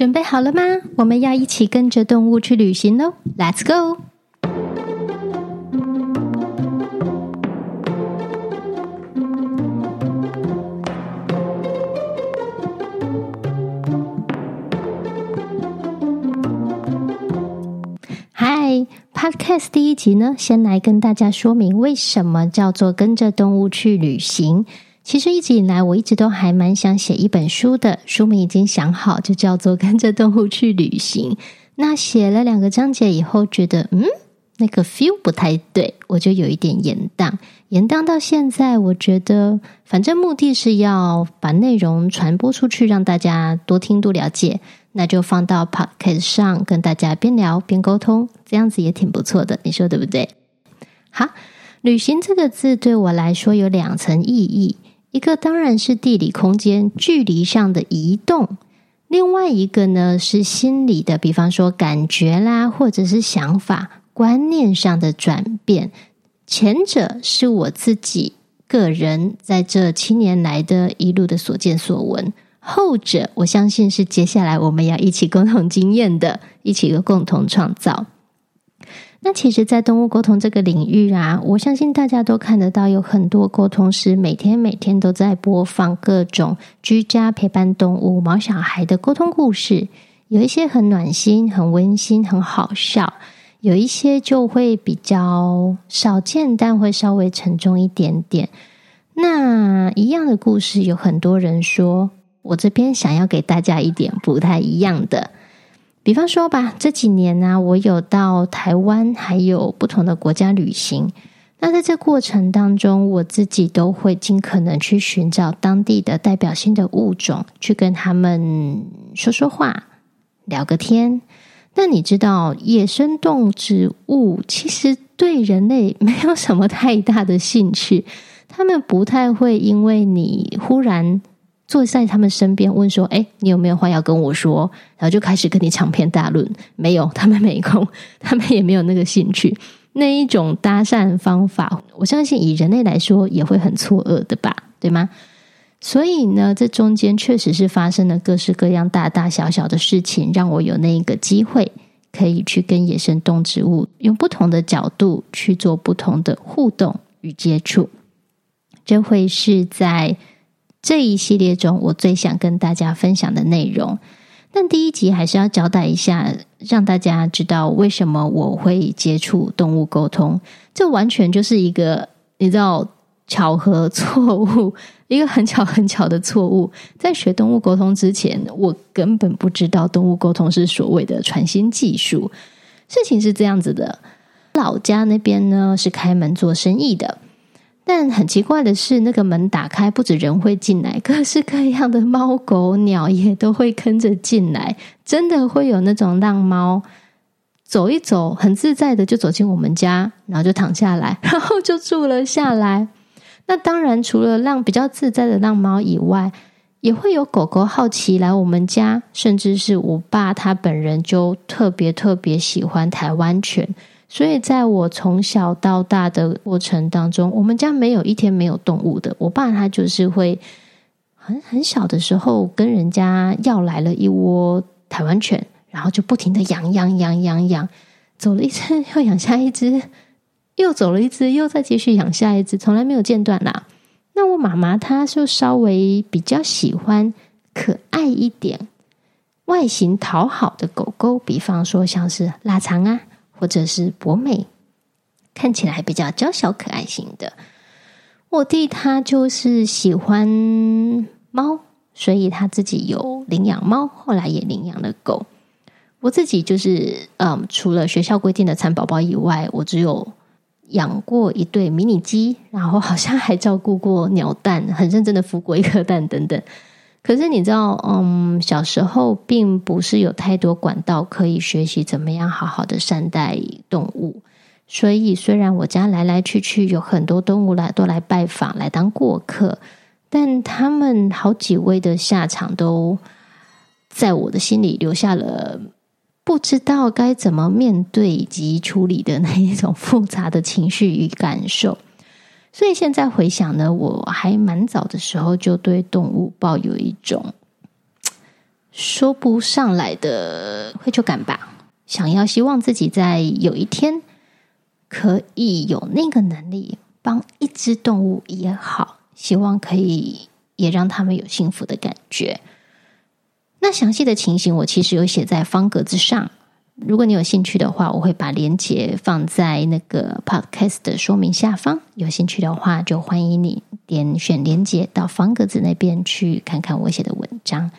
准备好了吗？我们要一起跟着动物去旅行喽！Let's go。Hi，Podcast 第一集呢，先来跟大家说明为什么叫做跟着动物去旅行。其实一直以来，我一直都还蛮想写一本书的，书名已经想好，就叫做《跟着动物去旅行》。那写了两个章节以后，觉得嗯，那个 feel 不太对，我就有一点延宕。延宕到现在，我觉得反正目的是要把内容传播出去，让大家多听多了解，那就放到 podcast 上跟大家边聊边沟通，这样子也挺不错的，你说对不对？好，旅行这个字对我来说有两层意义。一个当然是地理空间距离上的移动，另外一个呢是心理的，比方说感觉啦，或者是想法、观念上的转变。前者是我自己个人在这七年来的一路的所见所闻，后者我相信是接下来我们要一起共同经验的，一起共同创造。那其实，在动物沟通这个领域啊，我相信大家都看得到，有很多沟通师每天每天都在播放各种居家陪伴动物、毛小孩的沟通故事，有一些很暖心、很温馨、很好笑，有一些就会比较少见，但会稍微沉重一点点。那一样的故事，有很多人说，我这边想要给大家一点不太一样的。比方说吧，这几年呢、我有到台湾，还有不同的国家旅行。那在这过程当中，我自己都会尽可能去寻找当地的代表性的物种，去跟他们说说话，聊个天。那你知道，野生动植物其实对人类没有什么太大的兴趣，他们不太会因为你忽然。坐在他们身边，问说：“哎，你有没有话要跟我说？”然后就开始跟你长篇大论。没有，他们没空，他们也没有那个兴趣。那一种搭讪方法，我相信以人类来说也会很错愕的吧？对吗？所以呢，这中间确实是发生了各式各样大大小小的事情，让我有那一个机会可以去跟野生动植物用不同的角度去做不同的互动与接触。这会是在。这一系列中，我最想跟大家分享的内容，但第一集还是要交代一下，让大家知道为什么我会接触动物沟通。这完全就是一个你知道巧合错误，一个很巧很巧的错误。在学动物沟通之前，我根本不知道动物沟通是所谓的传新技术。事情是这样子的，老家那边呢是开门做生意的。但很奇怪的是，那个门打开，不止人会进来，各式各样的猫狗鸟也都会跟着进来。真的会有那种让猫走一走，很自在的就走进我们家，然后就躺下来，然后就住了下来。那当然，除了让比较自在的让猫以外，也会有狗狗好奇来我们家，甚至是我爸他本人就特别特别喜欢台湾犬。所以，在我从小到大的过程当中，我们家没有一天没有动物的。我爸他就是会很很小的时候跟人家要来了一窝台湾犬，然后就不停的养养养养养，走了一只 又养下一只，又走了一只又再继续养下一只，从来没有间断啦。那我妈妈她就稍微比较喜欢可爱一点、外形讨好的狗狗，比方说像是腊肠啊。或者是博美，看起来比较娇小可爱型的。我弟他就是喜欢猫，所以他自己有领养猫，后来也领养了狗。我自己就是，嗯，除了学校规定的蚕宝宝以外，我只有养过一对迷你鸡，然后好像还照顾过鸟蛋，很认真的孵过一颗蛋等等。可是你知道，嗯，小时候并不是有太多管道可以学习怎么样好好的善待动物，所以虽然我家来来去去有很多动物来都来拜访来当过客，但他们好几位的下场都在我的心里留下了不知道该怎么面对以及处理的那一种复杂的情绪与感受。所以现在回想呢，我还蛮早的时候就对动物抱有一种 说不上来的愧疚感吧。想要希望自己在有一天可以有那个能力，帮一只动物也好，希望可以也让他们有幸福的感觉。那详细的情形，我其实有写在方格子上。如果你有兴趣的话，我会把链接放在那个 podcast 的说明下方。有兴趣的话，就欢迎你点选链接到方格子那边去看看我写的文章。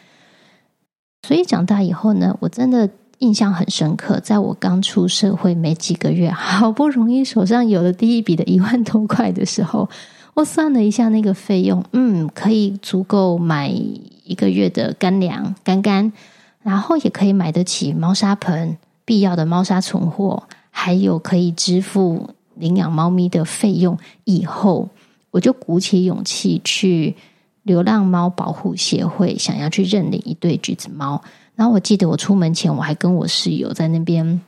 所以长大以后呢，我真的印象很深刻。在我刚出社会没几个月，好不容易手上有了第一笔的 一万多块的时候，我算了一下那个费用，嗯，可以足够买一个月的干粮干干，然后也可以买得起猫砂盆。必要的猫砂存货，还有可以支付领养猫咪的费用以后，我就鼓起勇气去流浪猫保护协会，想要去认领一对橘子猫。然后我记得我出门前，我还跟我室友在那边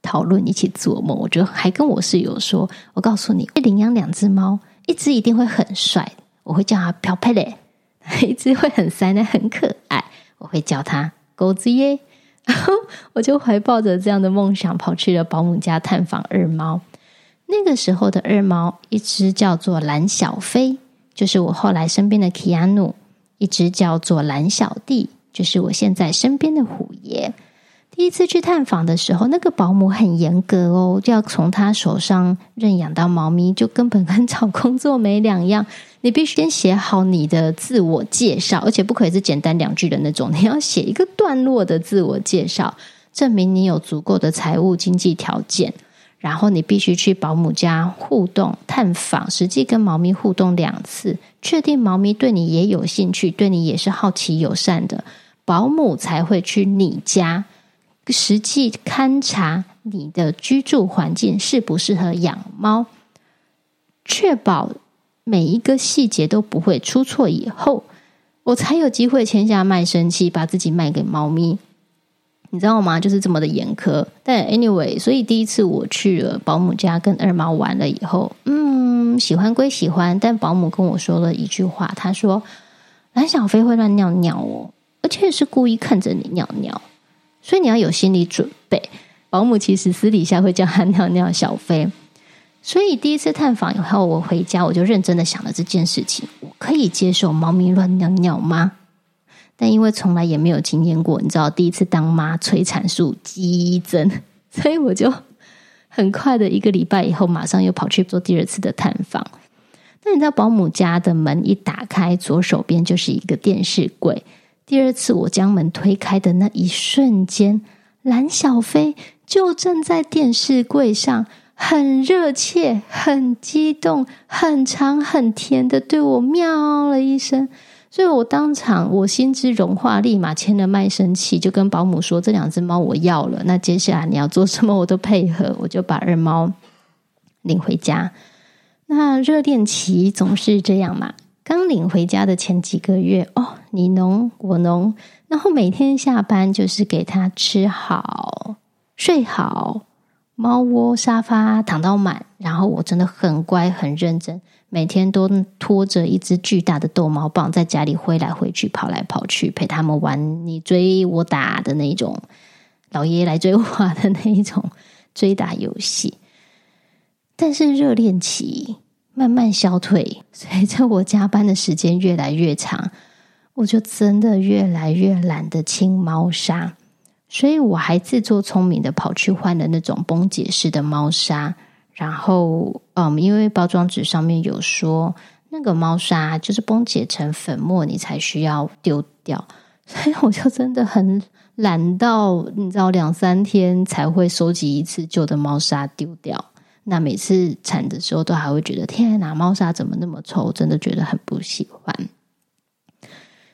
讨论，一起做梦。我就还跟我室友说：“我告诉你，领养两只猫，一只一定会很帅，我会叫它漂佩嘞；一只会很塞奶，很可爱，我会叫它狗子耶。”然 后我就怀抱着这样的梦想，跑去了保姆家探访二猫。那个时候的二猫，一只叫做蓝小飞，就是我后来身边的基亚努一只叫做蓝小弟，就是我现在身边的虎爷。第一次去探访的时候，那个保姆很严格哦，就要从他手上认养到猫咪，就根本跟找工作没两样。你必须先写好你的自我介绍，而且不可以是简单两句的那种，你要写一个段落的自我介绍，证明你有足够的财务经济条件。然后你必须去保姆家互动探访，实际跟猫咪互动两次，确定猫咪对你也有兴趣，对你也是好奇友善的，保姆才会去你家。实际勘察你的居住环境适不适合养猫，确保每一个细节都不会出错以后，我才有机会签下卖身契，把自己卖给猫咪。你知道吗？就是这么的严苛。但 anyway，所以第一次我去了保姆家跟二猫玩了以后，嗯，喜欢归喜欢，但保姆跟我说了一句话，他说：“蓝小飞会乱尿尿哦，而且是故意看着你尿尿。”所以你要有心理准备，保姆其实私底下会叫他尿尿小飞。所以第一次探访以后，我回家我就认真的想了这件事情：我可以接受猫咪乱尿尿吗？但因为从来也没有经验过，你知道，第一次当妈催产素激增，所以我就很快的一个礼拜以后，马上又跑去做第二次的探访。那你知道，保姆家的门一打开，左手边就是一个电视柜。第二次我将门推开的那一瞬间，蓝小飞就站在电视柜上，很热切、很激动、很长、很甜的对我喵了一声。所以我当场我心之融化，立马签了卖身契，就跟保姆说：“这两只猫我要了。那接下来你要做什么，我都配合。”我就把二猫领回家。那热恋期总是这样嘛。刚领回家的前几个月，哦，你侬我侬，然后每天下班就是给他吃好、睡好，猫窝沙发躺到满，然后我真的很乖很认真，每天都拖着一只巨大的逗猫棒在家里挥来挥去、跑来跑去，陪他们玩你追我打的那种，老爷爷来追我的那一种追打游戏。但是热恋期。慢慢消退，随着我加班的时间越来越长，我就真的越来越懒得清猫砂，所以我还自作聪明的跑去换了那种崩解式的猫砂。然后，嗯，因为包装纸上面有说那个猫砂就是崩解成粉末，你才需要丢掉，所以我就真的很懒到，你知道，两三天才会收集一次旧的猫砂丢掉。那每次铲的时候，都还会觉得天哪，猫砂怎么那么臭？真的觉得很不喜欢。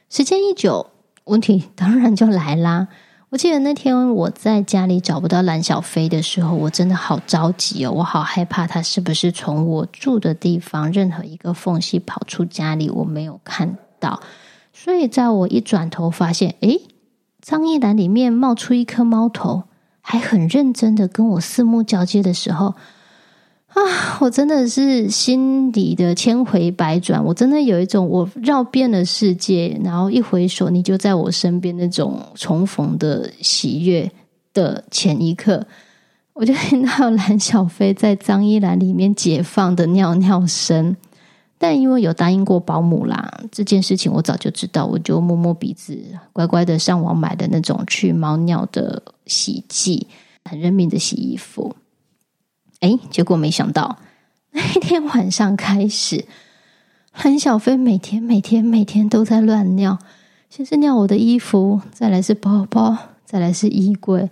时间一久，问题当然就来啦。我记得那天我在家里找不到蓝小飞的时候，我真的好着急哦，我好害怕他是不是从我住的地方任何一个缝隙跑出家里，我没有看到。所以在我一转头发现，诶，脏衣篮里面冒出一颗猫头，还很认真的跟我四目交接的时候。啊，我真的是心里的千回百转，我真的有一种我绕遍了世界，然后一回首你就在我身边那种重逢的喜悦的前一刻，我就听到蓝小飞在脏衣篮里面解放的尿尿声。但因为有答应过保姆啦，这件事情我早就知道，我就摸摸鼻子，乖乖的上网买的那种去猫尿的洗剂，很认命的洗衣服。哎，结果没想到 那一天晚上开始，蓝小飞每天每天每天都在乱尿，先是尿我的衣服，再来是包包，再来是衣柜，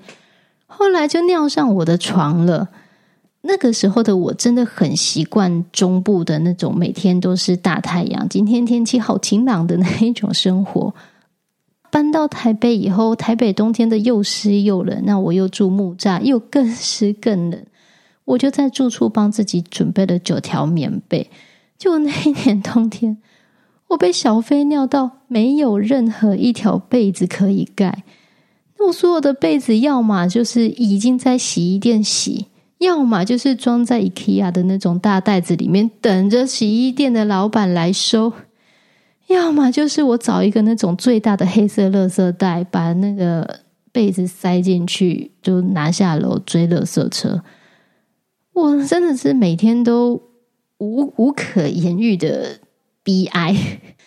后来就尿上我的床了。那个时候的我真的很习惯中部的那种每天都是大太阳，今天天气好晴朗的那一种生活。搬到台北以后，台北冬天的又湿又冷，那我又住木栅，又更湿更冷。我就在住处帮自己准备了九条棉被，就那一年冬天，我被小飞尿到没有任何一条被子可以盖。那我所有的被子，要么就是已经在洗衣店洗，要么就是装在 IKEA 的那种大袋子里面，等着洗衣店的老板来收，要么就是我找一个那种最大的黑色垃圾袋，把那个被子塞进去，就拿下楼追垃圾车。我真的是每天都无无可言喻的悲哀。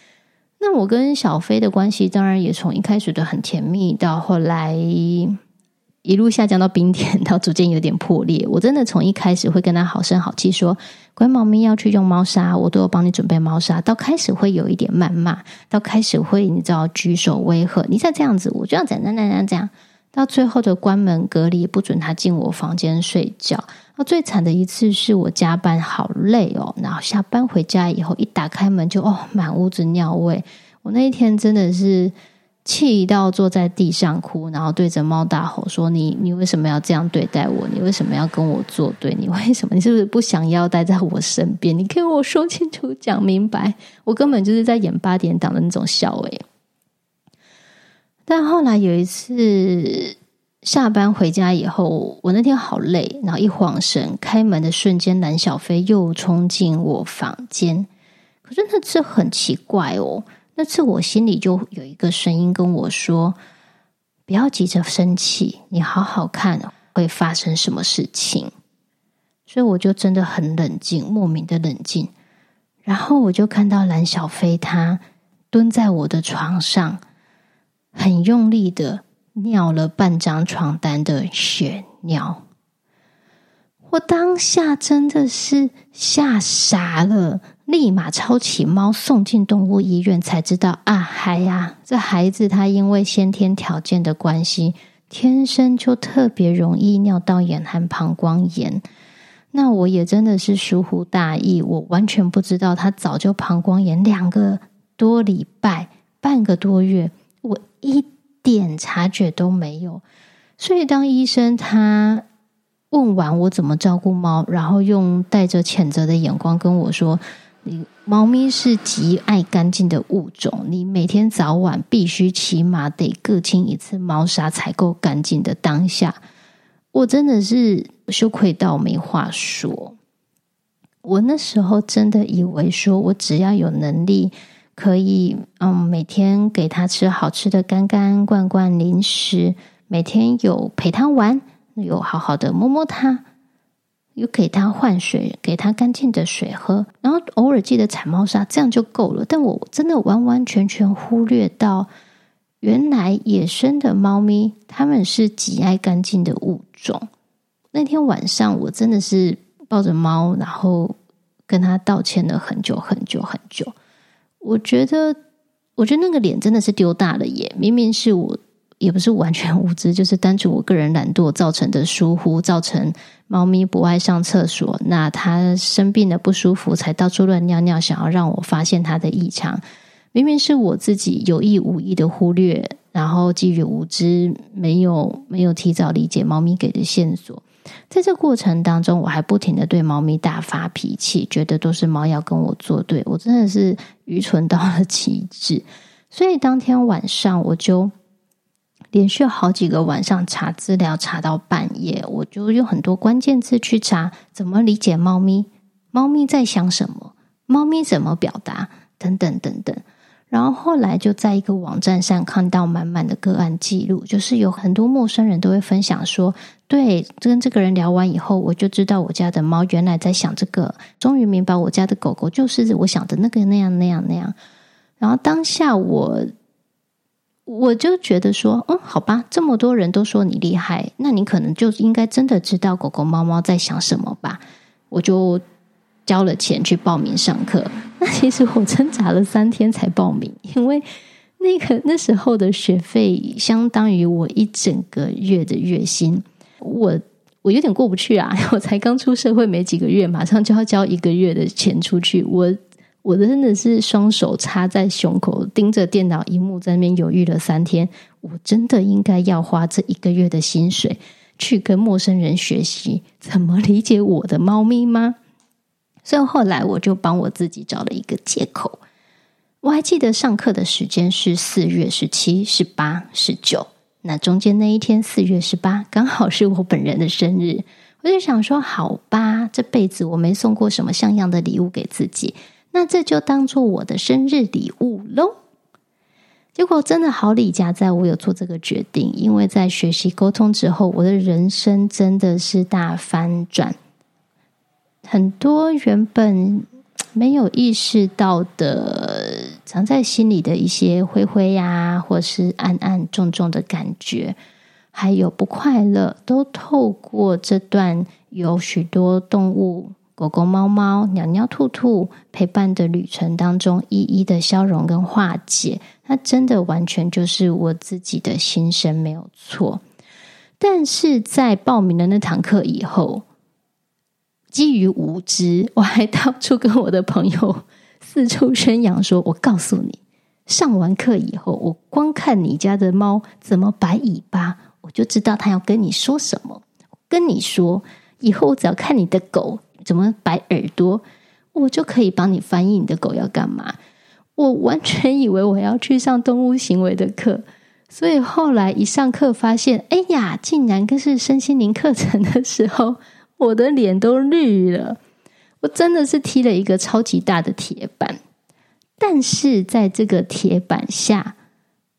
那我跟小飞的关系，当然也从一开始的很甜蜜，到后来一路下降到冰点，到逐渐有点破裂。我真的从一开始会跟他好声好气说，乖猫咪要去用猫砂，我都有帮你准备猫砂。到开始会有一点谩骂，到开始会你知道举手威吓，你再这样子，我就要怎样怎样怎样。到最后的关门隔离，不准他进我房间睡觉。那最惨的一次是我加班好累哦，然后下班回家以后一打开门就哦满屋子尿味。我那一天真的是气到坐在地上哭，然后对着猫大吼说：“你你为什么要这样对待我？你为什么要跟我作对？你为什么？你是不是不想要待在我身边？你跟我说清楚，讲明白。我根本就是在演八点档的那种笑诶。但后来有一次。下班回家以后，我那天好累，然后一晃神，开门的瞬间，蓝小飞又冲进我房间。可是那次很奇怪哦，那次我心里就有一个声音跟我说：“不要急着生气，你好好看会发生什么事情。”所以我就真的很冷静，莫名的冷静。然后我就看到蓝小飞他蹲在我的床上，很用力的。尿了半张床单的血尿，我当下真的是吓傻了，立马抄起猫送进动物医院，才知道啊，嗨呀，这孩子他因为先天条件的关系，天生就特别容易尿道炎和膀胱炎。那我也真的是疏忽大意，我完全不知道他早就膀胱炎两个多礼拜，半个多月，我一。点察觉都没有，所以当医生他问完我怎么照顾猫，然后用带着谴责的眼光跟我说：“你猫咪是极爱干净的物种，你每天早晚必须起码得各清一次猫砂才够干净的。”当下我真的是羞愧到没话说。我那时候真的以为说我只要有能力。可以，嗯，每天给他吃好吃的干干罐罐零食，每天有陪他玩，有好好的摸摸他，有给他换水，给他干净的水喝，然后偶尔记得铲猫砂，这样就够了。但我真的完完全全忽略到，原来野生的猫咪它们是极爱干净的物种。那天晚上，我真的是抱着猫，然后跟他道歉了很久很久很久。我觉得，我觉得那个脸真的是丢大了耶！明明是我，也不是完全无知，就是单纯我个人懒惰造成的疏忽，造成猫咪不爱上厕所，那它生病了不舒服，才到处乱尿尿，想要让我发现它的异常。明明是我自己有意无意的忽略，然后基于无知，没有没有提早理解猫咪给的线索。在这过程当中，我还不停的对猫咪大发脾气，觉得都是猫要跟我作对，我真的是愚蠢到了极致。所以当天晚上，我就连续好几个晚上查资料，查到半夜，我就用很多关键字去查怎么理解猫咪，猫咪在想什么，猫咪怎么表达，等等等等。然后后来就在一个网站上看到满满的个案记录，就是有很多陌生人都会分享说，对，跟这个人聊完以后，我就知道我家的猫原来在想这个，终于明白我家的狗狗就是我想的那个那样那样那样。然后当下我我就觉得说，嗯，好吧，这么多人都说你厉害，那你可能就应该真的知道狗狗猫猫在想什么吧？我就。交了钱去报名上课，那 其实我挣扎了三天才报名，因为那个那时候的学费相当于我一整个月的月薪，我我有点过不去啊！我才刚出社会没几个月，马上就要交一个月的钱出去，我我真的是双手插在胸口，盯着电脑荧幕在那边犹豫了三天，我真的应该要花这一个月的薪水去跟陌生人学习怎么理解我的猫咪吗？所以后来我就帮我自己找了一个借口。我还记得上课的时间是四月十七、十八、十九，那中间那一天四月十八刚好是我本人的生日，我就想说，好吧，这辈子我没送过什么像样的礼物给自己，那这就当做我的生日礼物喽。结果真的好礼夹在我有做这个决定，因为在学习沟通之后，我的人生真的是大翻转。很多原本没有意识到的，藏在心里的一些灰灰呀，或是暗暗重重的感觉，还有不快乐，都透过这段有许多动物——狗狗、猫猫、鸟鸟、兔兔陪伴的旅程当中，一一的消融跟化解。那真的完全就是我自己的心声，没有错。但是在报名的那堂课以后，基于无知，我还到处跟我的朋友 四处宣扬说：“我告诉你，上完课以后，我光看你家的猫怎么摆尾巴，我就知道它要跟你说什么。跟你说，以后我只要看你的狗怎么摆耳朵，我就可以帮你翻译你的狗要干嘛。”我完全以为我要去上动物行为的课，所以后来一上课发现，哎呀，竟然跟是身心灵课程的时候。我的脸都绿了，我真的是踢了一个超级大的铁板。但是在这个铁板下，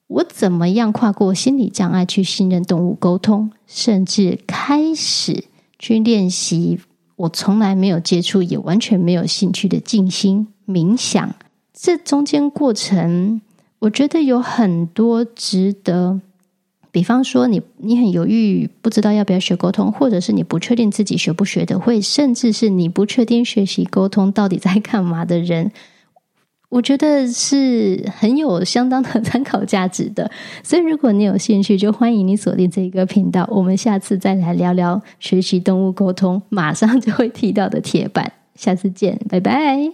我怎么样跨过心理障碍去信任动物沟通，甚至开始去练习我从来没有接触也完全没有兴趣的静心冥想？这中间过程，我觉得有很多值得。比方说你，你很犹豫，不知道要不要学沟通，或者是你不确定自己学不学得会，甚至是你不确定学习沟通到底在干嘛的人，我觉得是很有相当的参考价值的。所以，如果你有兴趣，就欢迎你锁定这一个频道。我们下次再来聊聊学习动物沟通，马上就会提到的铁板。下次见，拜拜。